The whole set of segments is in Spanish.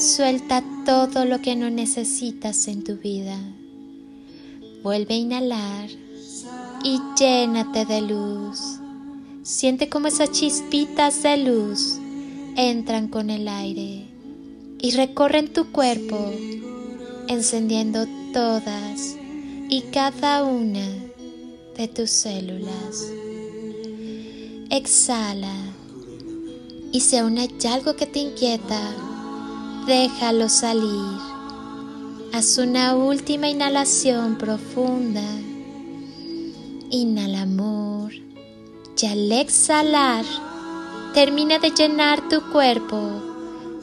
suelta todo lo que no necesitas en tu vida. Vuelve a inhalar y llénate de luz. Siente como esas chispitas de luz entran con el aire y recorren tu cuerpo, encendiendo todas y cada una de tus células. Exhala y si aún hay algo que te inquieta, déjalo salir. Haz una última inhalación profunda. Inhala amor y al exhalar termina de llenar tu cuerpo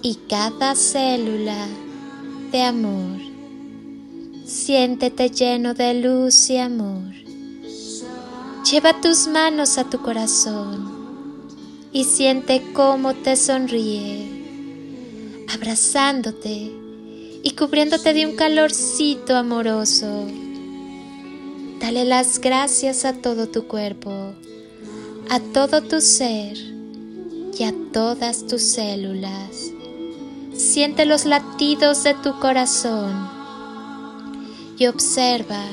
y cada célula de amor. Siéntete lleno de luz y amor. Lleva tus manos a tu corazón y siente cómo te sonríe, abrazándote y cubriéndote de un calorcito amoroso. Dale las gracias a todo tu cuerpo, a todo tu ser y a todas tus células. Siente los latidos de tu corazón y observa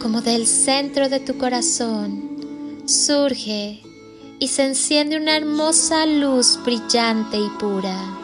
cómo del centro de tu corazón surge y se enciende una hermosa luz brillante y pura.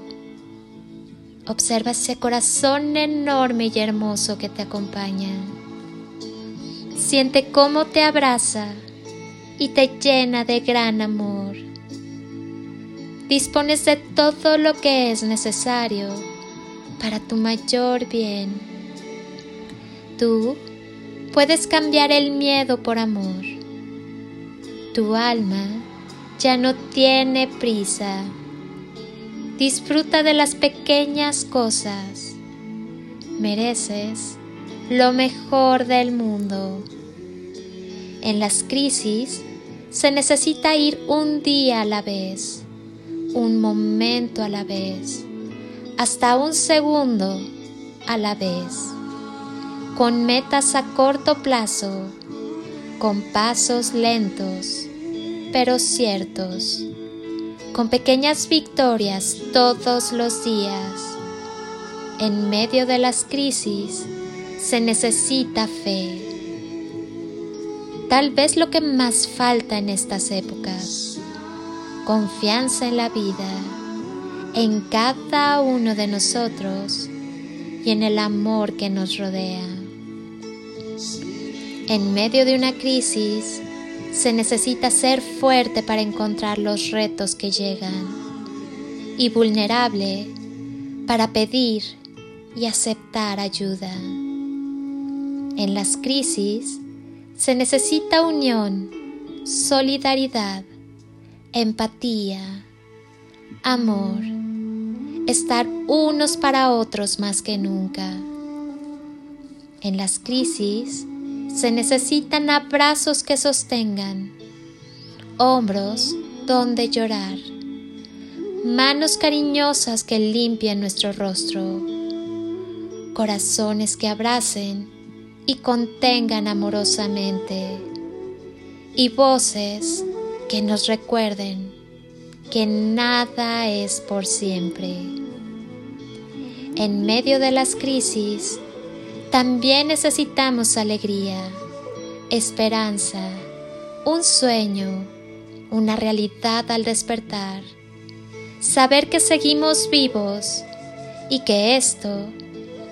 Observa ese corazón enorme y hermoso que te acompaña. Siente cómo te abraza y te llena de gran amor. Dispones de todo lo que es necesario para tu mayor bien. Tú puedes cambiar el miedo por amor tu alma ya no tiene prisa. Disfruta de las pequeñas cosas. Mereces lo mejor del mundo. En las crisis se necesita ir un día a la vez, un momento a la vez, hasta un segundo a la vez, con metas a corto plazo con pasos lentos, pero ciertos, con pequeñas victorias todos los días. En medio de las crisis se necesita fe. Tal vez lo que más falta en estas épocas, confianza en la vida, en cada uno de nosotros y en el amor que nos rodea. En medio de una crisis se necesita ser fuerte para encontrar los retos que llegan y vulnerable para pedir y aceptar ayuda. En las crisis se necesita unión, solidaridad, empatía, amor, estar unos para otros más que nunca. En las crisis se necesitan abrazos que sostengan, hombros donde llorar, manos cariñosas que limpien nuestro rostro, corazones que abracen y contengan amorosamente, y voces que nos recuerden que nada es por siempre. En medio de las crisis, también necesitamos alegría, esperanza, un sueño, una realidad al despertar, saber que seguimos vivos y que esto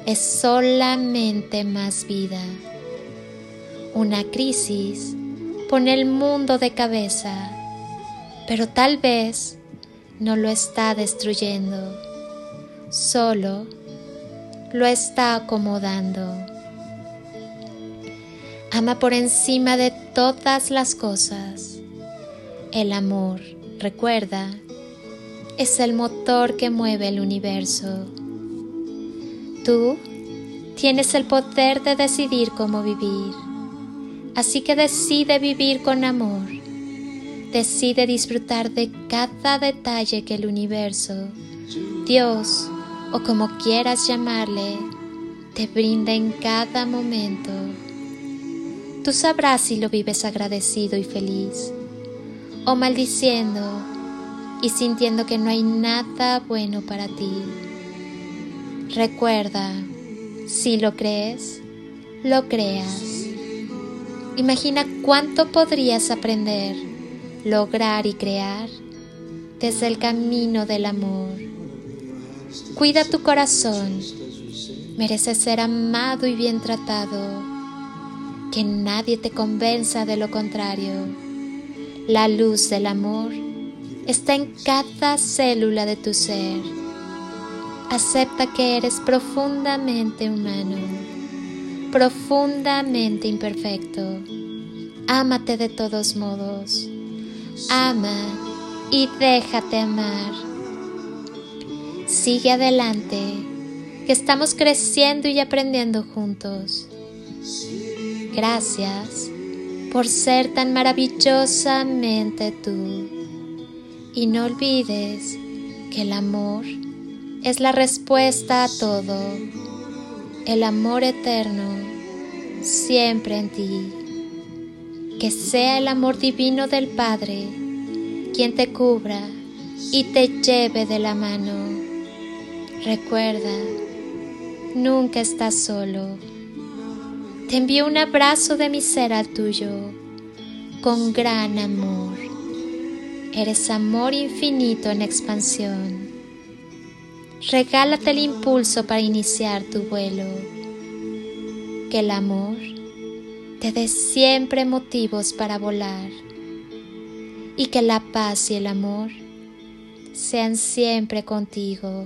es solamente más vida. Una crisis pone el mundo de cabeza, pero tal vez no lo está destruyendo, solo lo está acomodando. Ama por encima de todas las cosas. El amor, recuerda, es el motor que mueve el universo. Tú tienes el poder de decidir cómo vivir. Así que decide vivir con amor. Decide disfrutar de cada detalle que el universo, Dios o como quieras llamarle, te brinda en cada momento. Tú sabrás si lo vives agradecido y feliz, o maldiciendo y sintiendo que no hay nada bueno para ti. Recuerda, si lo crees, lo creas. Imagina cuánto podrías aprender, lograr y crear desde el camino del amor. Cuida tu corazón, mereces ser amado y bien tratado. Que nadie te convenza de lo contrario. La luz del amor está en cada célula de tu ser. Acepta que eres profundamente humano, profundamente imperfecto. Ámate de todos modos. Ama y déjate amar. Sigue adelante, que estamos creciendo y aprendiendo juntos. Gracias por ser tan maravillosamente tú. Y no olvides que el amor es la respuesta a todo. El amor eterno siempre en ti. Que sea el amor divino del Padre quien te cubra y te lleve de la mano. Recuerda, nunca estás solo. Te envío un abrazo de mi ser al tuyo, con gran amor. Eres amor infinito en expansión. Regálate el impulso para iniciar tu vuelo. Que el amor te dé siempre motivos para volar. Y que la paz y el amor sean siempre contigo.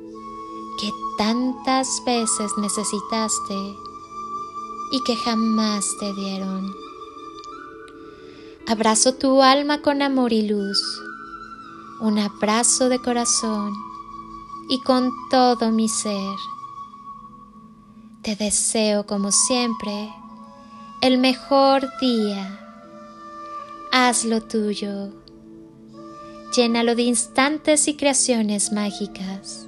que tantas veces necesitaste y que jamás te dieron. Abrazo tu alma con amor y luz, un abrazo de corazón y con todo mi ser. Te deseo como siempre el mejor día. Hazlo tuyo. Llénalo de instantes y creaciones mágicas